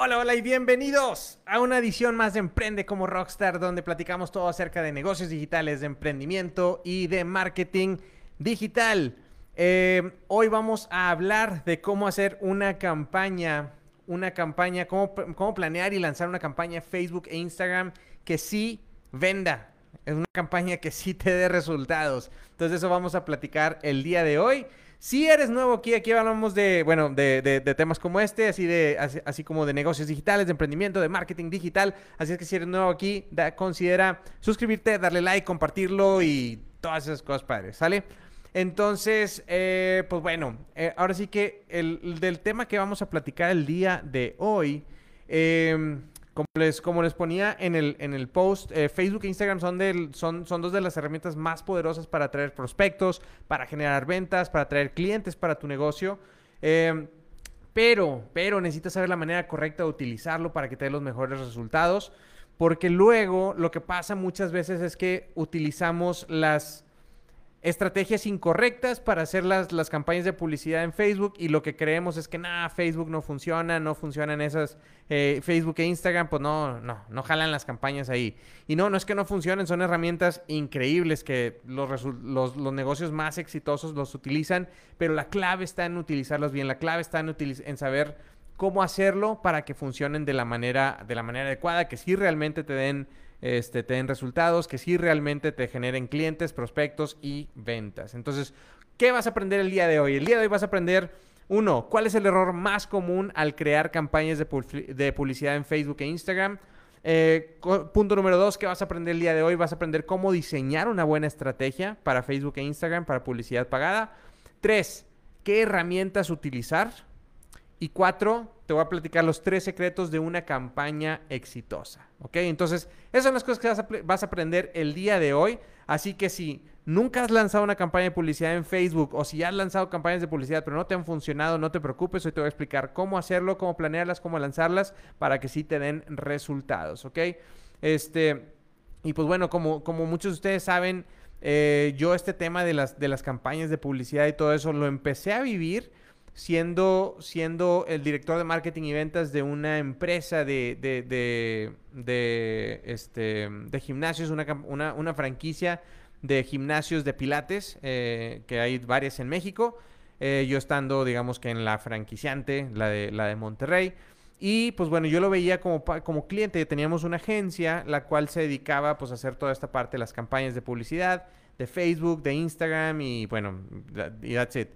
Hola, hola y bienvenidos a una edición más de Emprende como Rockstar, donde platicamos todo acerca de negocios digitales, de emprendimiento y de marketing digital. Eh, hoy vamos a hablar de cómo hacer una campaña, una campaña, cómo, cómo planear y lanzar una campaña Facebook e Instagram que sí venda. Es una campaña que sí te dé resultados. Entonces eso vamos a platicar el día de hoy. Si eres nuevo aquí, aquí hablamos de, bueno, de, temas como este, así, de, así, como de negocios digitales, de emprendimiento, de marketing digital. Así es que si eres nuevo aquí, considera suscribirte, darle like, compartirlo y todas esas cosas padres, ¿sale? Entonces, eh, pues bueno, eh, ahora sí que el, del tema que vamos a platicar el día de hoy, eh, como les, como les ponía en el, en el post, eh, Facebook e Instagram son, del, son, son dos de las herramientas más poderosas para atraer prospectos, para generar ventas, para atraer clientes para tu negocio. Em, pero, pero necesitas saber la manera correcta de utilizarlo para que te dé los mejores resultados. Porque luego lo que pasa muchas veces es que utilizamos las estrategias incorrectas para hacer las, las, campañas de publicidad en Facebook y lo que creemos es que nada, Facebook no funciona, no funcionan esas, eh, Facebook e Instagram, pues no, no, no jalan las campañas ahí. Y no, no es que no funcionen, son herramientas increíbles que los, los, los negocios más exitosos los utilizan, pero la clave está en utilizarlos bien, la clave está en, en saber cómo hacerlo para que funcionen de la manera, de la manera adecuada, que sí realmente te den este, te den resultados, que sí realmente te generen clientes, prospectos y ventas. Entonces, ¿qué vas a aprender el día de hoy? El día de hoy vas a aprender, uno, cuál es el error más común al crear campañas de, publicidad en Facebook e Instagram. Eh, punto número dos, ¿qué vas a aprender el día de hoy? Vas a aprender cómo diseñar una buena estrategia para Facebook e Instagram para publicidad pagada. Tres, ¿qué herramientas utilizar? Y cuatro, te voy a platicar los tres secretos de una campaña exitosa. ¿Ok? Entonces, esas son las cosas que vas a, aprender el día de hoy. Así que si nunca has lanzado una campaña de publicidad en Facebook o si has lanzado campañas de publicidad pero no te han funcionado, no te preocupes. Hoy te voy a explicar cómo hacerlo, cómo planearlas, cómo lanzarlas para que sí te den resultados. ¿Ok? Este, y pues bueno, como, como muchos de ustedes saben, eh, yo este tema de las, de las campañas de publicidad y todo eso lo empecé a vivir siendo, siendo el director de marketing y ventas de una empresa de, de, de, este, de gimnasios, una, una, franquicia de gimnasios de pilates, eh, que hay varias en México. Eh, yo estando, digamos que en la franquiciante, la de, la de Monterrey. Y pues bueno, yo lo veía como, como cliente. Teníamos una agencia la cual se dedicaba pues a hacer toda esta parte de las campañas de publicidad, de Facebook, de Instagram y bueno, y that's it.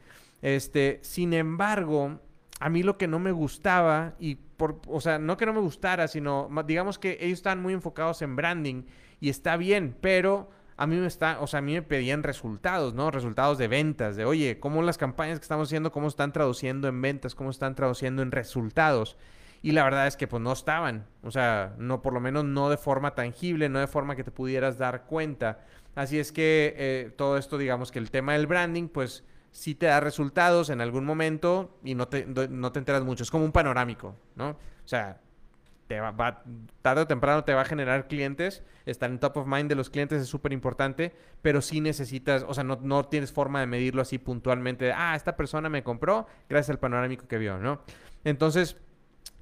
Este, sin embargo, a mí lo que no me gustaba, y por, o sea, no que no me gustara, sino digamos que ellos están muy enfocados en branding y está bien, pero a mí me está, o sea, a mí me pedían resultados, ¿no? Resultados de ventas, de oye, cómo las campañas que estamos haciendo, cómo están traduciendo en ventas, cómo están traduciendo en resultados. Y la verdad es que pues no estaban, o sea, no, por lo menos no de forma tangible, no de forma que te pudieras dar cuenta. Así es que eh, todo esto, digamos que el tema del branding, pues si te da resultados en algún momento y no te, no te enteras mucho. Es como un panorámico, ¿no? O sea, te va, tarde o temprano te va a generar clientes. Estar en top of mind de los clientes es súper importante, pero sí necesitas, o sea, no, no, tienes forma de medirlo así puntualmente. ah, esta persona me compró gracias al panorámico que vio, ¿no? Entonces,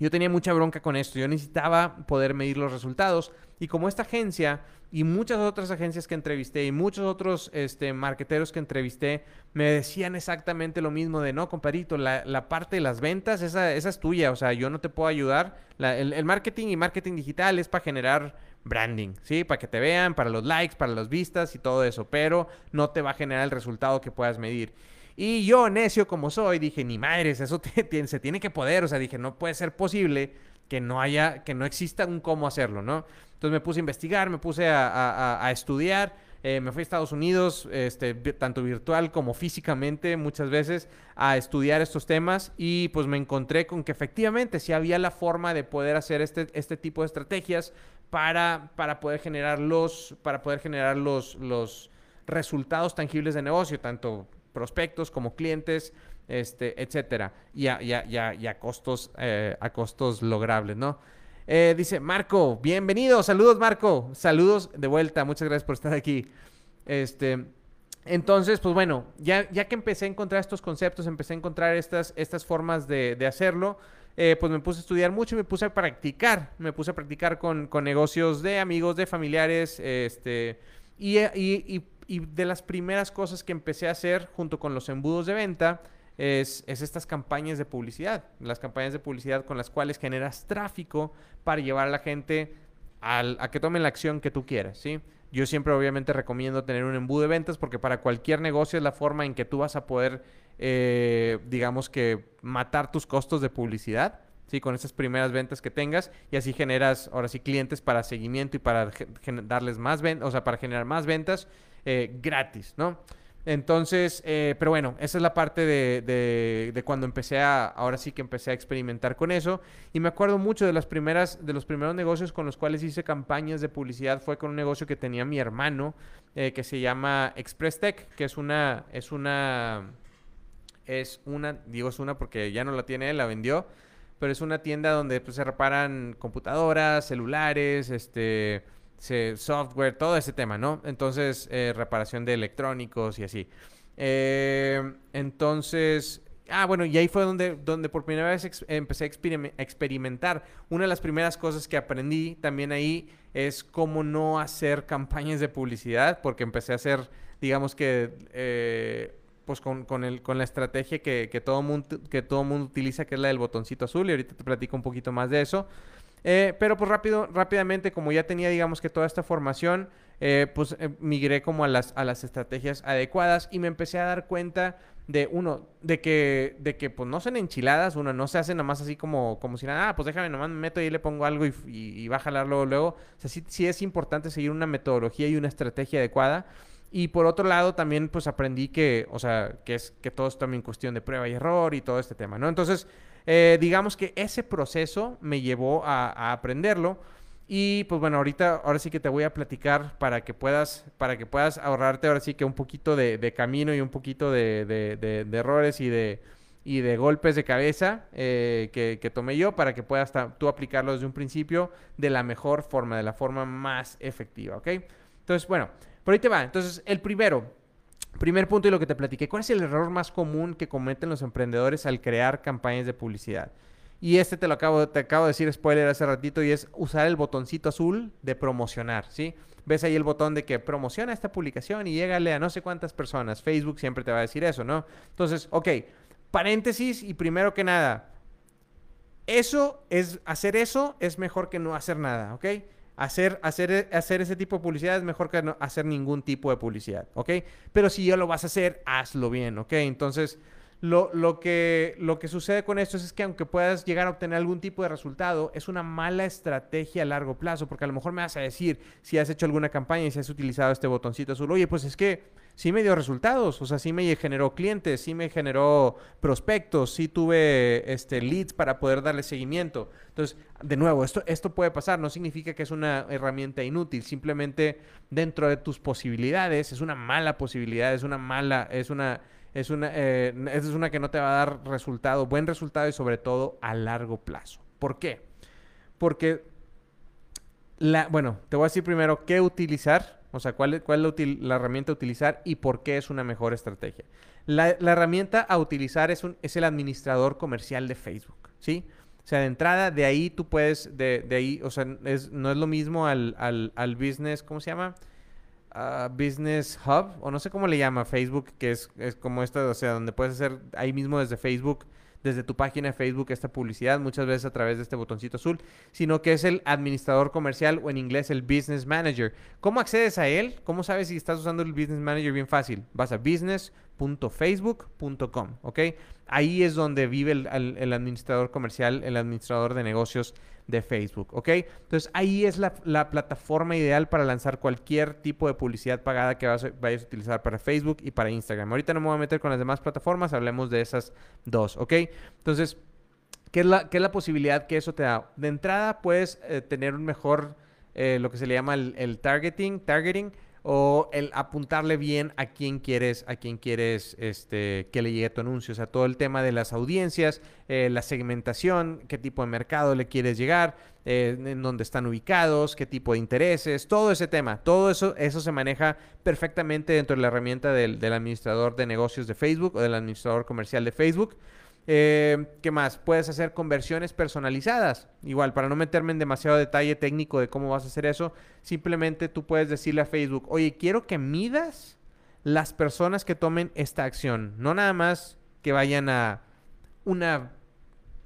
yo tenía mucha bronca con esto. Yo necesitaba poder medir los resultados. Y como esta agencia y muchas otras agencias que entrevisté y muchos otros este, marqueteros que entrevisté me decían exactamente lo mismo de, no, compadrito, la, la parte de las ventas, esa, esa, es tuya. O sea, yo no te puedo ayudar. el, el marketing y marketing digital es para generar branding, ¿sí? Para que te vean, para los likes, para las vistas y todo eso. Pero no te va a generar el resultado que puedas medir. Y yo, necio como soy, dije, ni madres, eso se tiene que poder. O sea, dije, no puede ser posible que no haya, que no exista un cómo hacerlo, ¿no? Entonces me puse a investigar, me puse a, estudiar. Eh, me fui a Estados Unidos, este, tanto virtual como físicamente, muchas veces, a estudiar estos temas y pues me encontré con que efectivamente sí había la forma de poder hacer este, este tipo de estrategias para, para poder generar los, para poder generar los, los resultados tangibles de negocio, tanto prospectos como clientes, este, etcétera, y a, y a, costos, eh, a costos logrables, ¿no? Eh, dice Marco, bienvenido, saludos Marco, saludos de vuelta, muchas gracias por estar aquí. Este, entonces, pues bueno, ya, ya que empecé a encontrar estos conceptos, empecé a encontrar estas, estas formas de, de hacerlo, eh, pues me puse a estudiar mucho y me puse a practicar. Me puse a practicar con, con negocios de amigos, de familiares, este, y, y, y, de las primeras cosas que empecé a hacer junto con los embudos de venta es, es, estas campañas de publicidad. Las campañas de publicidad con las cuales generas tráfico para llevar a la gente al, a que tomen la acción que tú quieras, ¿sí? Yo siempre obviamente recomiendo tener un embudo de ventas porque para cualquier negocio es la forma en que tú vas a poder, eh, digamos que, matar tus costos de publicidad. ¿sí? Con esas primeras ventas que tengas y así generas, ahora sí, clientes para seguimiento y para darles más ventas, o sea, para generar más ventas eh, gratis, ¿no? Entonces, eh, pero bueno, esa es la parte de, de, cuando empecé a, ahora sí que empecé a experimentar con eso. Y me acuerdo mucho de las primeras, de los primeros negocios con los cuales hice campañas de publicidad. Fue con un negocio que tenía mi hermano, eh, que se llama Express Tech, que es una, es una, es una, digo es una porque ya no la tiene la vendió. Pero es una tienda donde pues, se reparan computadoras, celulares, este software, todo ese tema, ¿no? Entonces, eh, reparación de electrónicos y así. Eh, entonces, ah, bueno, y ahí fue donde, donde por primera vez empecé a experimentar. Una de las primeras cosas que aprendí también ahí es cómo no hacer campañas de publicidad, porque empecé a hacer, digamos que, eh, pues con, con, el, con la estrategia que, que, todo mundo, que todo mundo utiliza, que es la del botoncito azul, y ahorita te platico un poquito más de eso. Eh, pero pues rápido, rápidamente, como ya tenía, digamos que toda esta formación, eh, pues eh, migré como a las, a las estrategias adecuadas y me empecé a dar cuenta de, uno, de que, de que pues no son enchiladas, uno, no se hace nomás así como, como si nada, ah, pues déjame nomás me meto y le pongo algo y, y, va a jalar luego, luego. O sea, sí, sí es importante seguir una metodología y una estrategia adecuada. Y por otro lado, también pues aprendí que, o sea, que es que todo es también cuestión de prueba y error y todo este tema, ¿no? Entonces, eh, digamos que ese proceso me llevó a, aprenderlo. Y pues bueno, ahorita, ahora sí que te voy a platicar para que puedas, para que puedas ahorrarte ahora sí que un poquito de, camino y un poquito de, errores y de, y de golpes de cabeza eh, que, tomé yo para que puedas tú aplicarlo desde un principio de la mejor forma, de la forma más efectiva, ¿ok? Entonces, bueno, por ahí te va. Entonces, el primero, Primer punto y lo que te platiqué, ¿cuál es el error más común que cometen los emprendedores al crear campañas de publicidad? Y este te lo acabo, te acabo de decir spoiler hace ratito y es usar el botoncito azul de promocionar, ¿sí? Ves ahí el botón de que promociona esta publicación y llégale a no sé cuántas personas. Facebook siempre te va a decir eso, ¿no? Entonces, ok, paréntesis y primero que nada, eso es, hacer eso es mejor que no hacer nada, ¿ok? Hacer, hacer, hacer ese tipo de publicidad es mejor que no hacer ningún tipo de publicidad, ¿ok? Pero si ya lo vas a hacer, hazlo bien, ¿ok? Entonces, lo, lo, que, lo que sucede con esto es, que aunque puedas llegar a obtener algún tipo de resultado, es una mala estrategia a largo plazo, porque a lo mejor me vas a decir, si has hecho alguna campaña y si has utilizado este botoncito azul, oye, pues es que sí me dio resultados, o sea, sí me generó clientes, sí me generó prospectos, sí tuve este, leads para poder darle seguimiento. Entonces, de nuevo, esto, esto puede pasar, no significa que es una herramienta inútil, simplemente dentro de tus posibilidades es una mala posibilidad, es una mala, es una, es una, eh, es una que no te va a dar resultado, buen resultado y sobre todo a largo plazo. ¿Por qué? Porque, la, bueno, te voy a decir primero qué utilizar o sea, cuál, es, cuál la, herramienta a utilizar y por qué es una mejor estrategia. La, herramienta a utilizar es, un, es el administrador comercial de Facebook, ¿sí? O sea, de entrada, de ahí tú puedes, de, de ahí, o sea, es, no es lo mismo al, al, business, ¿cómo se llama? Uh, business Hub, o no sé cómo le llama Facebook, que es, es como esta, o sea, donde puedes hacer ahí mismo desde Facebook desde tu página de Facebook esta publicidad, muchas veces a través de este botoncito azul, sino que es el administrador comercial o en inglés el Business Manager. ¿Cómo accedes a él? ¿Cómo sabes si estás usando el Business Manager? Bien fácil. Vas a business.facebook.com, ¿ok? Ahí es donde vive el, el administrador comercial, el administrador de negocios de Facebook, ¿ok? Entonces ahí es la, plataforma ideal para lanzar cualquier tipo de publicidad pagada que vayas a utilizar para Facebook y para Instagram. Ahorita no me voy a meter con las demás plataformas, hablemos de esas dos, ¿ok? Entonces, ¿qué es la, qué es la posibilidad que eso te da? De entrada puedes eh, tener un mejor, eh, lo que se le llama el, el targeting, targeting, o el apuntarle bien a quién quieres, a quién quieres este, que le llegue tu anuncio. O sea, todo el tema de las audiencias, eh, la segmentación, qué tipo de mercado le quieres llegar, eh, en dónde están ubicados, qué tipo de intereses, todo ese tema. Todo eso, eso se maneja perfectamente dentro de la herramienta del, del administrador de negocios de Facebook o del administrador comercial de Facebook. Eh, ¿Qué más? Puedes hacer conversiones personalizadas. Igual, para no meterme en demasiado detalle técnico de cómo vas a hacer eso, simplemente tú puedes decirle a Facebook, oye, quiero que midas las personas que tomen esta acción. No nada más que vayan a una,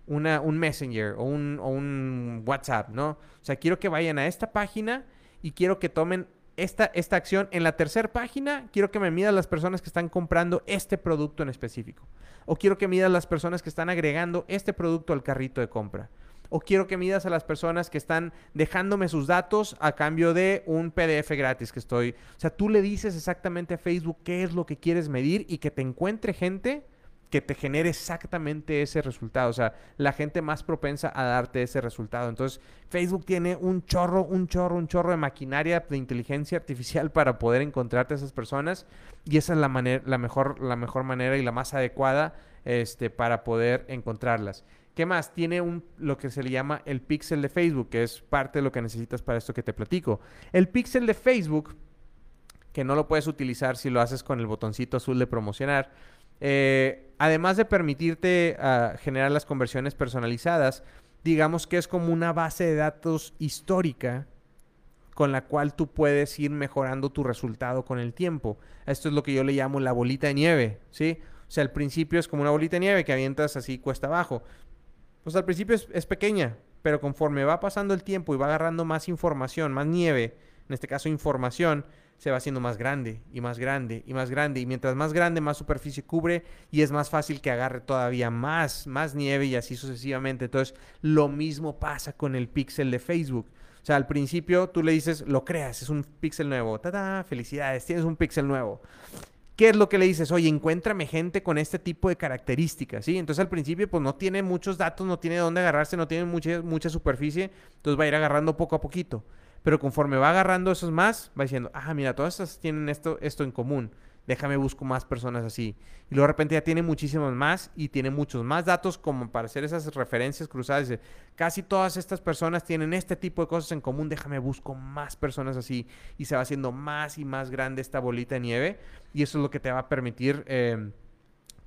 una un Messenger o un, o un WhatsApp, ¿no? O sea, quiero que vayan a esta página y quiero que tomen esta, esta acción en la tercera página, quiero que me midas las personas que están comprando este producto en específico. O quiero que midas las personas que están agregando este producto al carrito de compra. O quiero que midas a las personas que están dejándome sus datos a cambio de un PDF gratis que estoy. O sea, tú le dices exactamente a Facebook qué es lo que quieres medir y que te encuentre gente que te genere exactamente ese resultado. O sea, la gente más propensa a darte ese resultado. Entonces, Facebook tiene un chorro, un chorro, un chorro de maquinaria de inteligencia artificial para poder encontrarte a esas personas. Y esa es la, manera, la, mejor, la mejor manera y la más adecuada este, para poder encontrarlas. ¿Qué más? Tiene un, lo que se le llama el pixel de Facebook, que es parte de lo que necesitas para esto que te platico. El pixel de Facebook, que no lo puedes utilizar si lo haces con el botoncito azul de promocionar, eh, además de permitirte ah, generar las conversiones personalizadas, digamos que es como una base de datos histórica con la cual tú puedes ir mejorando tu resultado con el tiempo. Esto es lo que yo le llamo la bolita de nieve, ¿sí? O sea, al principio es como una bolita de nieve que avientas así cuesta abajo. Pues al principio es, es pequeña, pero conforme va pasando el tiempo y va agarrando más información, más nieve, en este caso información, se va haciendo más grande y más grande y más grande. Y mientras más grande, más superficie cubre y es más fácil que agarre todavía más, más nieve y así sucesivamente. Entonces, lo mismo pasa con el pixel de Facebook. O sea, al principio tú le dices, lo creas, es un pixel nuevo. ¡Tada! Felicidades, tienes un pixel nuevo. ¿Qué es lo que le dices? Oye, encuéntrame gente con este tipo de características, ¿sí? Entonces al principio pues no tiene muchos datos, no tiene dónde agarrarse, no tiene mucha, mucha superficie, entonces va a ir agarrando poco a poquito. Pero conforme va agarrando esos más, va diciendo, ah, mira, todas estas tienen esto, esto en común. Déjame busco más personas así. Y luego de repente ya tiene muchísimos más y tiene muchos más datos como para hacer esas referencias cruzadas. Dice, casi todas estas personas tienen este tipo de cosas en común. Déjame busco más personas así. Y se va haciendo más y más grande esta bolita de nieve. Y eso es lo que te va a permitir... Eh,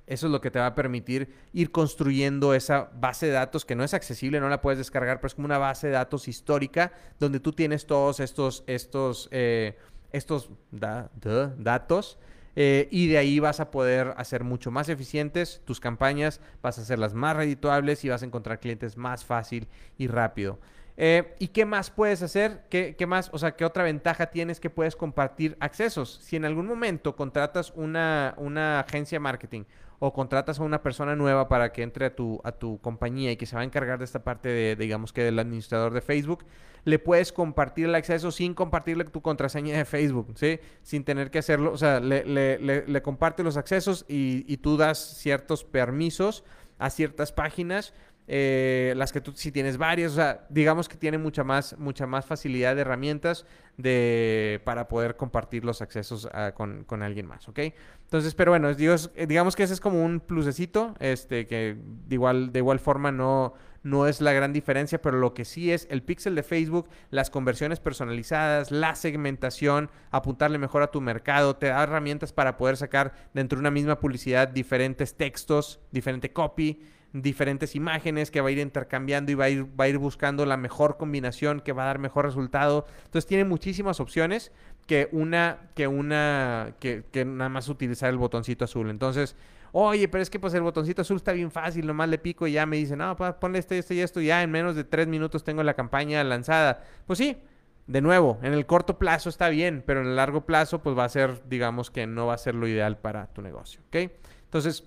eso es lo que te va a permitir ir construyendo esa base de datos que no es accesible, no la puedes descargar, pero es como una base de datos histórica donde tú tienes todos estos, estos, eh, estos datos. Eh, y de ahí vas a poder hacer mucho más eficientes tus campañas, vas a hacerlas más redituables y vas a encontrar clientes más fácil y rápido. Eh, ¿Y qué más puedes hacer? ¿Qué, ¿Qué, más? O sea, ¿qué otra ventaja tienes que puedes compartir accesos? Si en algún momento contratas una, una agencia de marketing o contratas a una persona nueva para que entre a tu, a tu compañía y que se va a encargar de esta parte de, digamos que del administrador de Facebook, le puedes compartir el acceso sin compartirle tu contraseña de Facebook, ¿sí? Sin tener que hacerlo, o sea, le, le, le, comparte los accesos y, y tú das ciertos permisos a ciertas páginas eh, las que tú si tienes varias, o sea, digamos que tiene mucha más, mucha más facilidad de herramientas de, para poder compartir los accesos con, con, alguien más, ¿ok? Entonces, pero bueno, digamos, digamos que ese es como un plusecito, este, que de igual, de igual forma no, no es la gran diferencia, pero lo que sí es el pixel de Facebook, las conversiones personalizadas, la segmentación, apuntarle mejor a tu mercado, te da herramientas para poder sacar dentro de una misma publicidad diferentes textos, diferente copy, diferentes imágenes que va a ir intercambiando y va a ir, va a ir buscando la mejor combinación que va a dar mejor resultado. Entonces tiene muchísimas opciones que una, que una, que, nada más utilizar el botoncito azul. Entonces, oye, pero es que pues el botoncito azul está bien fácil, nomás le pico y ya me dice, no, pues ponle esto, esto y esto, ya en menos de tres minutos tengo la campaña lanzada. Pues sí, de nuevo, en el corto plazo está bien, pero en el largo plazo pues va a ser, digamos que no va a ser lo ideal para tu negocio, ¿ok? Entonces,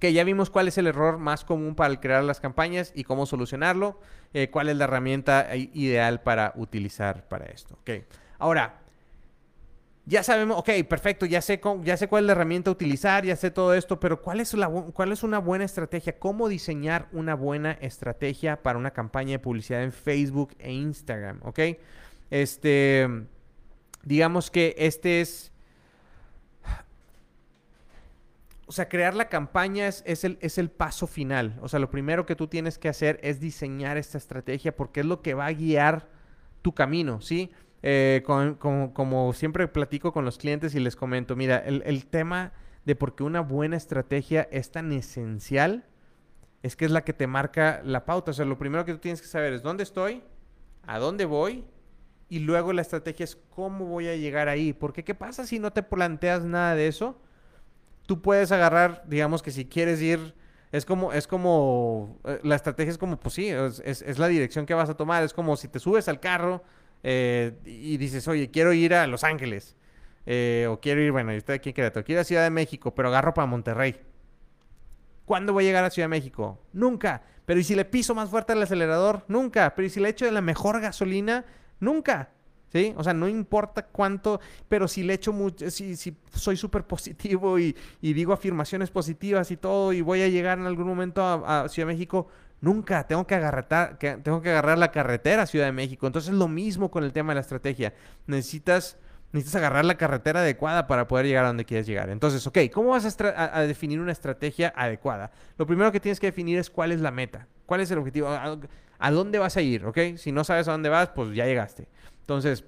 que ya vimos cuál es el error más común para crear las campañas y cómo solucionarlo, eh, cuál es la herramienta ideal para utilizar para esto. Okay. Ahora, ya sabemos, ok, perfecto, ya sé, ya sé cuál es la herramienta a utilizar, ya sé todo esto, pero ¿cuál es, la, ¿cuál es una buena estrategia? ¿Cómo diseñar una buena estrategia para una campaña de publicidad en Facebook e Instagram? ¿Ok? Este, digamos que este es o sea, crear la campaña es, el, es, el, paso final. O sea, lo primero que tú tienes que hacer es diseñar esta estrategia porque es lo que va a guiar tu camino, ¿sí? Eh, como siempre platico con los clientes y les comento, mira, el, el, tema de por qué una buena estrategia es tan esencial es que es la que te marca la pauta. O sea, lo primero que tú tienes que saber es dónde estoy, a dónde voy y luego la estrategia es cómo voy a llegar ahí. Porque ¿qué pasa si no te planteas nada de eso? Tú puedes agarrar, digamos que si quieres ir, es como, es como, eh, la estrategia es como, pues sí, es, la dirección que vas a tomar. Es como si te subes al carro eh, y dices, oye, quiero ir a Los Ángeles. Eh, o quiero ir, bueno, yo estoy aquí en Querétaro, quiero ir a Ciudad de México, pero agarro para Monterrey. ¿Cuándo voy a llegar a Ciudad de México? Nunca. Pero ¿y si le piso más fuerte al acelerador? Nunca. Pero ¿y si le echo de la mejor gasolina? Nunca. O sea, no importa cuánto, pero si le echo mucho, si, soy súper positivo y, digo afirmaciones positivas y todo, y voy a llegar en algún momento a, Ciudad de México, nunca, tengo que, agarrar, la carretera a Ciudad de México. Entonces, lo mismo con el tema de la estrategia. Necesitas necesitas agarrar la carretera adecuada para poder llegar a donde quieres llegar. Entonces, ok, ¿cómo vas a, definir una estrategia adecuada? Lo primero que tienes que definir es cuál es la meta, cuál es el objetivo, a, dónde vas a ir, ¿ok? Si no sabes a dónde vas, pues ya llegaste. Entonces,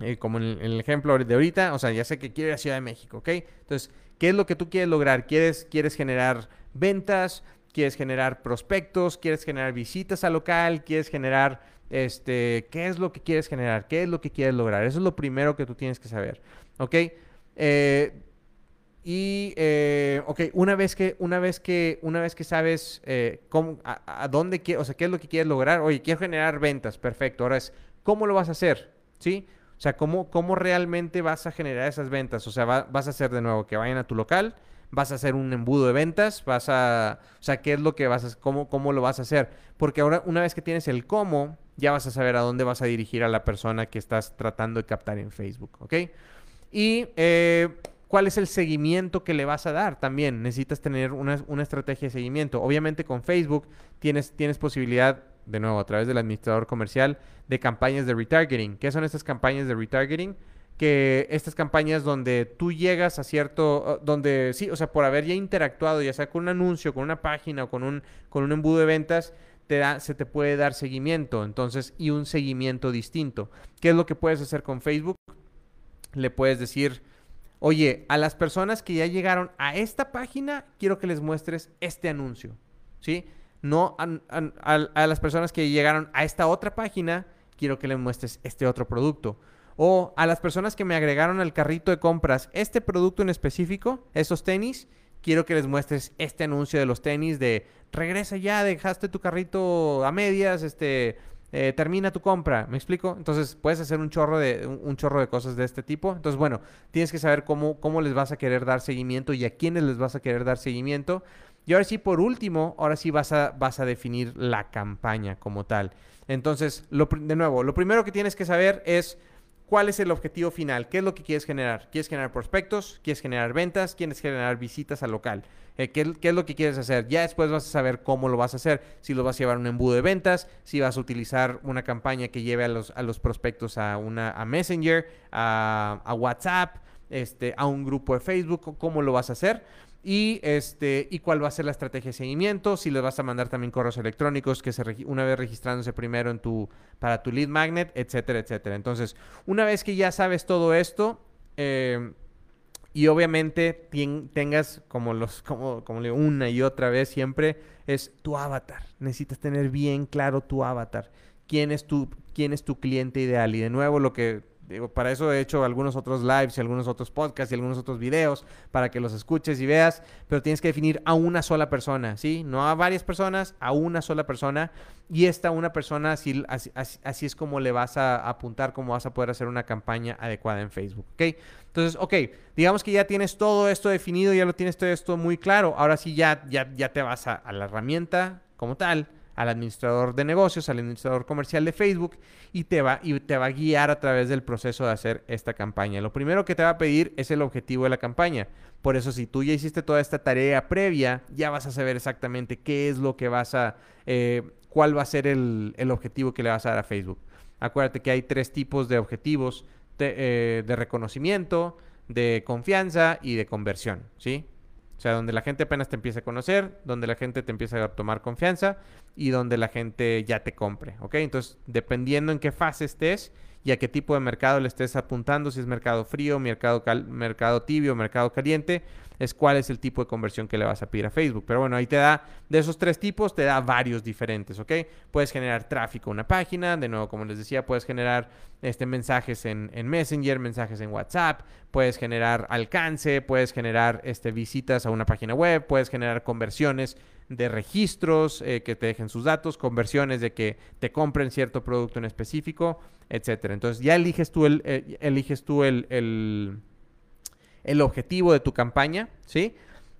eh, como en el, ejemplo de ahorita, o sea, ya sé que quiero ir a Ciudad de México, ¿ok? Entonces, ¿qué es lo que tú quieres lograr? ¿Quieres, quieres generar ventas? ¿Quieres generar prospectos? ¿Quieres generar visitas al local? ¿Quieres generar este, qué es lo que quieres generar, qué es lo que quieres lograr. Eso es lo primero que tú tienes que saber, ¿ok? Eh, y, eh, ok, una vez que, una vez que, una vez que sabes eh, cómo, a, dónde quieres, o sea, qué es lo que quieres lograr, oye, quiero generar ventas, perfecto. Ahora es, ¿cómo lo vas a hacer? ¿Sí? O sea, ¿cómo, cómo realmente vas a generar esas ventas? O sea, vas a hacer de nuevo que vayan a tu local, vas a hacer un embudo de ventas, vas a, o sea, ¿qué es lo que vas a, cómo, cómo lo vas a hacer? Porque ahora, una vez que tienes el cómo, ya vas a saber a dónde vas a dirigir a la persona que estás tratando de captar en Facebook, ¿ok? Y eh, cuál es el seguimiento que le vas a dar también. Necesitas tener una, estrategia de seguimiento. Obviamente con Facebook tienes, tienes posibilidad, de nuevo, a través del administrador comercial, de campañas de retargeting. ¿Qué son estas campañas de retargeting? que estas campañas donde tú llegas a cierto, donde sí, o sea, por haber ya interactuado, ya sea con un anuncio, con una página o con un, con un embudo de ventas, se te puede dar seguimiento, entonces, y un seguimiento distinto. ¿Qué es lo que puedes hacer con Facebook? Le puedes decir, oye, a las personas que ya llegaron a esta página, quiero que les muestres este anuncio, ¿sí? No a, las personas que llegaron a esta otra página, quiero que les muestres este otro producto. O a las personas que me agregaron al carrito de compras este producto en específico, esos tenis, quiero que les muestres este anuncio de los tenis de regresa ya, dejaste tu carrito a medias, este, eh, termina tu compra, ¿me explico? Entonces puedes hacer un chorro de un, chorro de cosas de este tipo. Entonces, bueno, tienes que saber cómo, cómo les vas a querer dar seguimiento y a quiénes les vas a querer dar seguimiento. Y ahora sí, por último, ahora sí vas a, vas a definir la campaña como tal. Entonces, lo, de nuevo, lo primero que tienes que saber es ¿Cuál es el objetivo final? ¿Qué es lo que quieres generar? ¿Quieres generar prospectos? ¿Quieres generar ventas? ¿Quieres generar visitas al local? Eh, ¿qué, es lo que quieres hacer? Ya después vas a saber cómo lo vas a hacer. Si lo vas a llevar a un embudo de ventas, si vas a utilizar una campaña que lleve a los, a los prospectos a, una, a Messenger, a, a WhatsApp, este, a un grupo de Facebook, cómo lo vas a hacer y este y cuál va a ser la estrategia de seguimiento, si les vas a mandar también correos electrónicos que se una vez registrándose primero en tu para tu lead magnet, etcétera, etcétera. Entonces, una vez que ya sabes todo esto eh, y obviamente tengas como los como como una y otra vez siempre es tu avatar. Necesitas tener bien claro tu avatar. ¿Quién es tu quién es tu cliente ideal? Y de nuevo lo que Digo, para eso he hecho algunos otros lives y algunos otros podcasts y algunos otros videos para que los escuches y veas, pero tienes que definir a una sola persona, ¿sí? No a varias personas, a una sola persona. Y esta una persona, así, así, es como le vas a apuntar, cómo vas a poder hacer una campaña adecuada en Facebook, ¿ok? Entonces, ok, digamos que ya tienes todo esto definido, ya lo tienes todo esto muy claro. Ahora sí ya, ya, ya te vas a la herramienta como tal al administrador de negocios, al administrador comercial de Facebook y te va, y te va a guiar a través del proceso de hacer esta campaña. Lo primero que te va a pedir es el objetivo de la campaña. Por eso si tú ya hiciste toda esta tarea previa, ya vas a saber exactamente qué es lo que vas a, eh, cuál va a ser el, objetivo que le vas a dar a Facebook. Acuérdate que hay tres tipos de objetivos de, eh, de reconocimiento, de confianza y de conversión, ¿sí? O sea, donde la gente apenas te empieza a conocer, donde la gente te empieza a tomar confianza y donde la gente ya te compre, ¿ok? Entonces, dependiendo en qué fase estés y a qué tipo de mercado le estés apuntando, si es mercado frío, mercado, mercado tibio, mercado caliente, es cuál es el tipo de conversión que le vas a pedir a Facebook. Pero bueno, ahí te da, de esos tres tipos, te da varios diferentes, ¿ok? Puedes generar tráfico a una página, de nuevo, como les decía, puedes generar este, mensajes en, Messenger, mensajes en WhatsApp, puedes generar alcance, puedes generar este, visitas a una página web, puedes generar conversiones de registros eh, que te dejen sus datos, conversiones de que te compren cierto producto en específico, etcétera. Entonces ya eliges tú el, eh, eliges tú el el objetivo de tu campaña, ¿sí?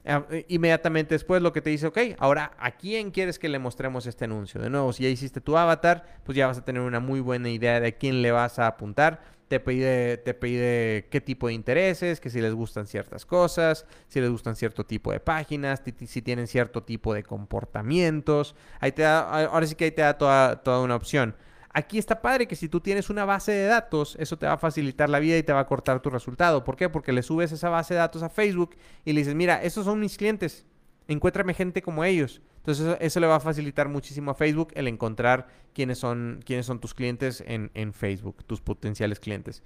Eh, inmediatamente después lo que te dice, ok, ahora a quién quieres que le mostremos este anuncio. De nuevo, si ya hiciste tu avatar, pues ya vas a tener una muy buena idea de a quién le vas a apuntar. Te pide, te pide qué tipo de intereses, que si les gustan ciertas cosas, si les gustan cierto tipo de páginas, si tienen cierto tipo de comportamientos. Ahí te da, ahora sí que ahí te da toda, toda una opción. Aquí está padre que si tú tienes una base de datos, eso te va a facilitar la vida y te va a cortar tu resultado. ¿Por qué? Porque le subes esa base de datos a Facebook y le dices, mira, esos son mis clientes, encuéntrame gente como ellos. Entonces eso, le va a facilitar muchísimo a Facebook el encontrar quiénes son, quiénes son tus clientes en, Facebook, tus potenciales clientes.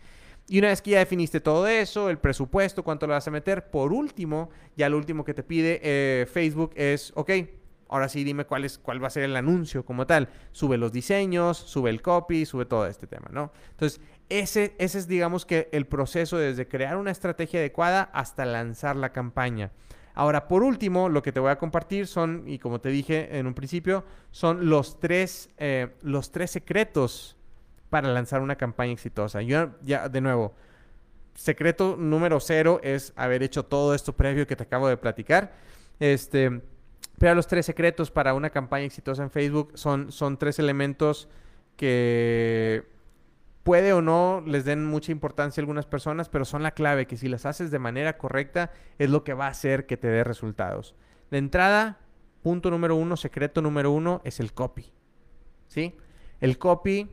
Y una vez que ya definiste todo eso, el presupuesto, cuánto le vas a meter, por último, ya lo último que te pide eh, Facebook es, ok, Ahora sí, dime cuál, es, cuál va a ser el anuncio como tal. Sube los diseños, sube el copy, sube todo este tema, ¿no? Entonces, ese, ese es, digamos que, el proceso desde crear una estrategia adecuada hasta lanzar la campaña. Ahora, por último, lo que te voy a compartir son, y como te dije en un principio, son los tres, eh, los tres secretos para lanzar una campaña exitosa. Yo, ya, de nuevo, secreto número cero es haber hecho todo esto previo que te acabo de platicar. Este pero los tres secretos para una campaña exitosa en Facebook son, son tres elementos que puede o no les den mucha importancia a algunas personas, pero son la clave, que si las haces de manera correcta es lo que va a hacer que te dé resultados. De entrada, punto número uno, secreto número uno, es el copy. ¿Sí? El copy,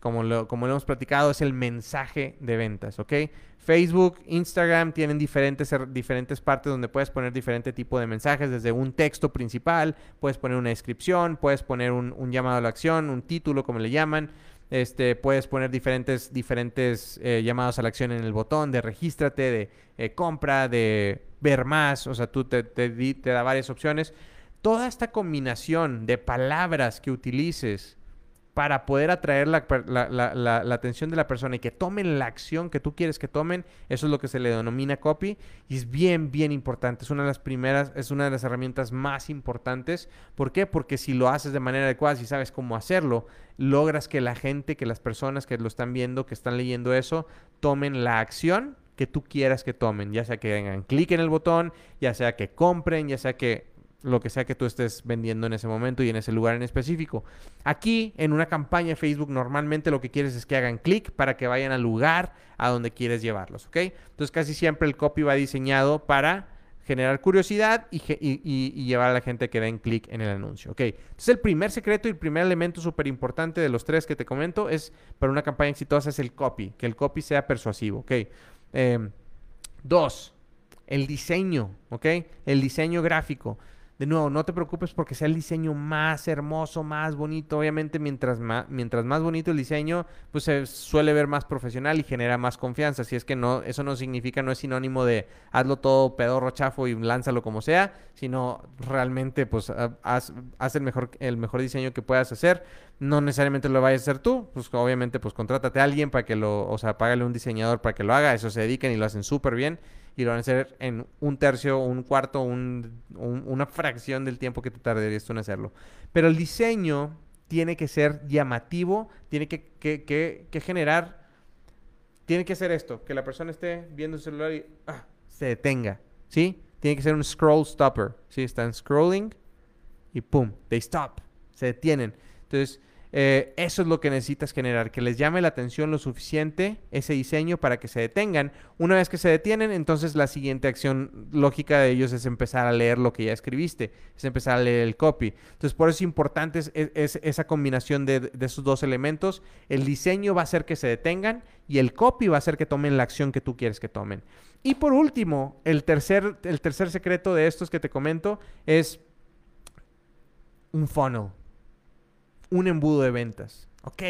como lo, como lo hemos platicado, es el mensaje de ventas, ¿ok? Facebook, Instagram tienen diferentes, diferentes partes donde puedes poner diferente tipo de mensajes, desde un texto principal, puedes poner una descripción, puedes poner un, llamado a la acción, un título, como le llaman. Este, puedes poner diferentes, diferentes eh, llamados a la acción en el botón de regístrate, de eh, compra, de ver más. O sea, tú te, te, te da varias opciones. Toda esta combinación de palabras que utilices para poder atraer la, atención de la persona y que tomen la acción que tú quieres que tomen, eso es lo que se le denomina copy y es bien, bien importante. Es una de las primeras, es una de las herramientas más importantes. ¿Por qué? Porque si lo haces de manera adecuada, si sabes cómo hacerlo, logras que la gente, que las personas que lo están viendo, que están leyendo eso, tomen la acción que tú quieras que tomen, ya sea que hagan clic en el botón, ya sea que compren, ya sea que lo que sea que tú estés vendiendo en ese momento y en ese lugar en específico. Aquí, en una campaña de Facebook, normalmente lo que quieres es que hagan clic para que vayan al lugar a donde quieres llevarlos, ¿ok? Entonces, casi siempre el copy va diseñado para generar curiosidad y, llevar a la gente que den clic en el anuncio, ¿ok? Entonces, el primer secreto y el primer elemento súper importante de los tres que te comento es, para una campaña exitosa, es el copy, que el copy sea persuasivo, ¿ok? Em, dos, el diseño, ¿ok? El diseño gráfico. De nuevo, no te preocupes porque sea el diseño más hermoso, más bonito. Obviamente, mientras más, mientras más bonito el diseño, pues se suele ver más profesional y genera más confianza. Si es que no, eso no significa, no es sinónimo de hazlo todo pedorro, chafo y lánzalo como sea, sino realmente, pues, haz, el mejor, el mejor diseño que puedas hacer. No necesariamente lo vayas a hacer tú, pues obviamente, pues contrátate a alguien para que lo, o sea, págale un diseñador para que lo haga. Eso se dedican y lo hacen súper bien y lo van a hacer en un tercio, un cuarto, una fracción del tiempo que te tardarías tú en hacerlo. Pero el diseño tiene que ser llamativo, tiene que, generar, tiene que ser esto, que la persona esté viendo el celular y ah, se detenga, ¿sí? Tiene que ser un scroll stopper, ¿sí? Están scrolling y pum, they stop, se detienen. Entonces, eh, eso es lo que necesitas generar, que les llame la atención lo suficiente ese diseño para que se detengan. Una vez que se detienen, entonces la siguiente acción lógica de ellos es empezar a leer lo que ya escribiste, es empezar a leer el copy. Entonces por eso es importante es, esa combinación de, esos dos elementos. El diseño va a hacer que se detengan y el copy va a hacer que tomen la acción que tú quieres que tomen. Y por último, el tercer, el tercer secreto de estos que te comento es un funnel un embudo de ventas. ¿Ok?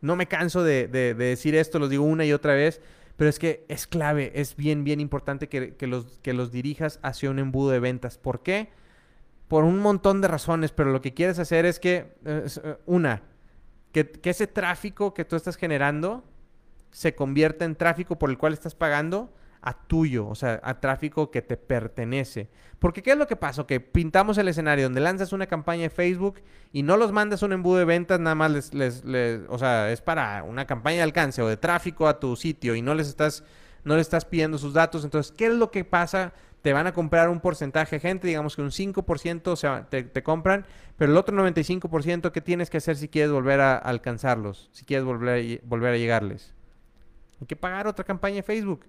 No me canso de, decir esto, lo digo una y otra vez, pero es que es clave, es bien, bien importante que, los, que los dirijas hacia un embudo de ventas. ¿Por qué? Por un montón de razones, pero lo que quieres hacer es que, eh, eh, una, que, que ese tráfico que tú estás generando se convierta en tráfico por el cual estás pagando a tuyo, o sea, a tráfico que te pertenece. Porque ¿qué es lo que pasa? Que pintamos el escenario donde lanzas una campaña de Facebook y no los mandas un embudo de ventas, nada más les, les, les, o sea, es para una campaña de alcance o de tráfico a tu sitio y no les estás, no les estás pidiendo sus datos. Entonces, ¿qué es lo que pasa? Te van a comprar un porcentaje de gente, digamos que un 5% o sea, te, te compran, pero el otro 95%, ¿qué tienes que hacer si quieres volver a alcanzarlos? Si quieres volver a, volver a llegarles. Hay que pagar otra campaña de Facebook.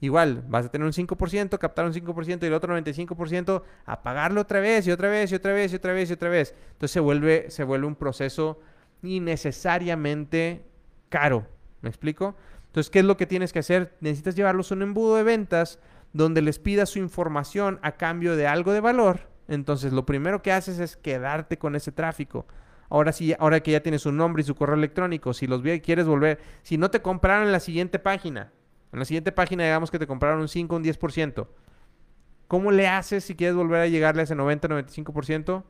Igual, vas a tener un 5%, captar un 5% y el otro 95% a pagarlo otra vez y otra vez y otra vez y otra vez y otra vez. Entonces se vuelve, se vuelve un proceso innecesariamente caro. ¿Me explico? Entonces, ¿qué es lo que tienes que hacer? Necesitas llevarlos a un embudo de ventas donde les pidas su información a cambio de algo de valor. Entonces, lo primero que haces es quedarte con ese tráfico. Ahora sí, ahora que ya tienes su nombre y su correo electrónico, si los quieres volver, si no te compraron en la siguiente página, en la siguiente página digamos que te compraron un 5, un 10%. ¿Cómo le haces si quieres volver a llegarle a ese 90, 95%?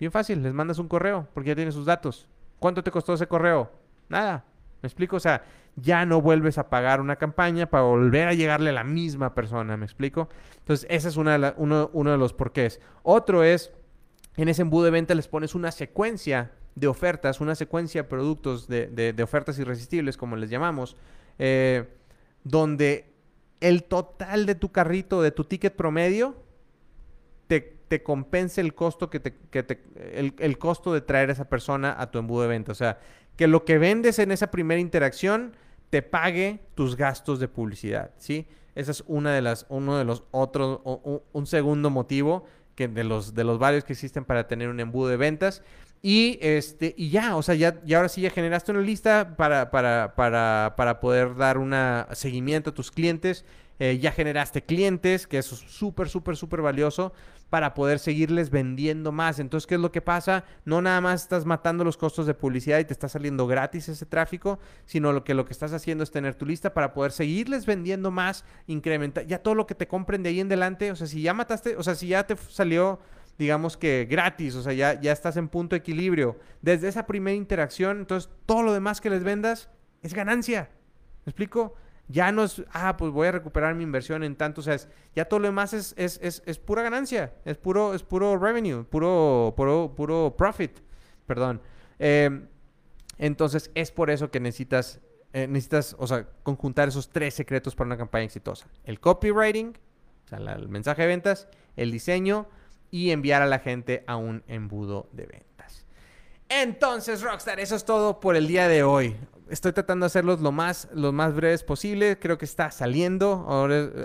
Bien fácil, les mandas un correo porque ya tienes sus datos. ¿Cuánto te costó ese correo? Nada. ¿Me explico? O sea, ya no vuelves a pagar una campaña para volver a llegarle a la misma persona. ¿Me explico? Entonces, ese es una de uno, uno de los porqués. Otro es, en ese embudo de venta les pones una secuencia de ofertas, una secuencia de productos de, de ofertas irresistibles, como les llamamos. Eh, donde el total de tu carrito, de tu ticket promedio, te, te compense el costo que te, que te el, el, costo de traer a esa persona a tu embudo de venta. O sea, que lo que vendes en esa primera interacción te pague tus gastos de publicidad, ¿sí? Esa es una de las, uno de los otros, un segundo motivo que de los, de los varios que existen para tener un embudo de ventas. Y, este, y ya, o sea, ya, y ahora sí ya generaste una lista para, para, para, para poder dar un seguimiento a tus clientes. Eh, ya generaste clientes, que eso es súper, súper, súper valioso para poder seguirles vendiendo más. Entonces, ¿qué es lo que pasa? No nada más estás matando los costos de publicidad y te está saliendo gratis ese tráfico, sino lo que lo que estás haciendo es tener tu lista para poder seguirles vendiendo más, incrementar ya todo lo que te compren de ahí en adelante. O sea, si ya mataste, o sea, si ya te salió digamos que gratis, o sea, ya, ya estás en punto de equilibrio. Desde esa primera interacción, entonces todo lo demás que les vendas es ganancia. ¿Me explico? Ya no es, ah, pues voy a recuperar mi inversión en tanto, o sea, ya todo lo demás es, es, es, es, pura ganancia, es puro, es puro revenue, puro, puro, puro profit, perdón. Em, entonces es por eso que necesitas, eh, necesitas, o sea, conjuntar esos tres secretos para una campaña exitosa. El copywriting, o sea, el mensaje de ventas, el diseño y enviar a la gente a un embudo de ventas. Entonces, Rockstar, eso es todo por el día de hoy. Estoy tratando de hacerlos lo más, lo más breves posible. Creo que está saliendo.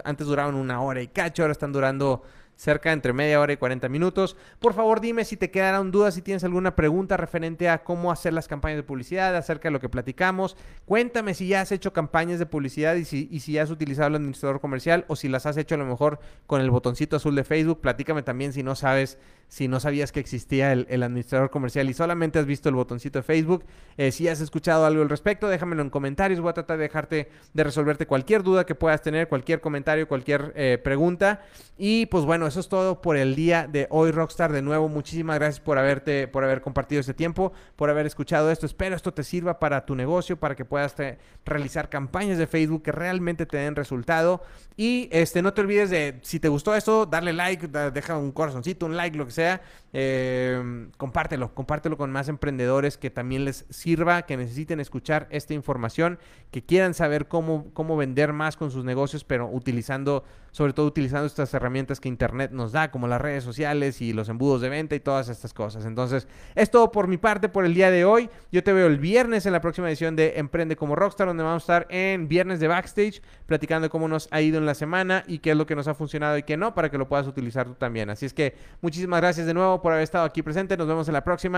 Antes duraban una hora y cacho, ahora están durando cerca entre media hora y 40 minutos. Por favor, dime si te quedaron dudas, si tienes alguna pregunta referente a cómo hacer las campañas de publicidad, acerca de lo que platicamos. Cuéntame si ya has hecho campañas de publicidad y si, y si has utilizado el administrador comercial o si las has hecho a lo mejor con el botoncito azul de Facebook. Platícame también si no sabes, si no sabías que existía el, administrador comercial y solamente has visto el botoncito de Facebook. Eh, si has escuchado algo al respecto, déjamelo en comentarios. Voy a tratar de dejarte, de resolverte cualquier duda que puedas tener, cualquier comentario, cualquier eh, pregunta. Y pues bueno, eso es todo por el día de hoy, Rockstar. De nuevo, muchísimas gracias por haberte, por haber compartido este tiempo, por haber escuchado esto. Espero esto te sirva para tu negocio, para que puedas realizar campañas de Facebook que realmente te den resultado. Y este, no te olvides de, si te gustó esto, darle like, deja un corazoncito, un like, lo que sea. Eh, compártelo, compártelo con más emprendedores que también les sirva, que necesiten escuchar esta información, que quieran saber cómo, cómo vender más con sus negocios, pero utilizando, sobre todo utilizando estas herramientas que Internet nos da, como las redes sociales y los embudos de venta y todas estas cosas. Entonces, es todo por mi parte por el día de hoy. Yo te veo el viernes en la próxima edición de Emprende como Rockstar, donde vamos a estar en viernes de backstage, platicando cómo nos ha ido en la semana y qué es lo que nos ha funcionado y qué no, para que lo puedas utilizar tú también. Así es que muchísimas gracias de nuevo por haber estado aquí presente. Nos vemos en la próxima.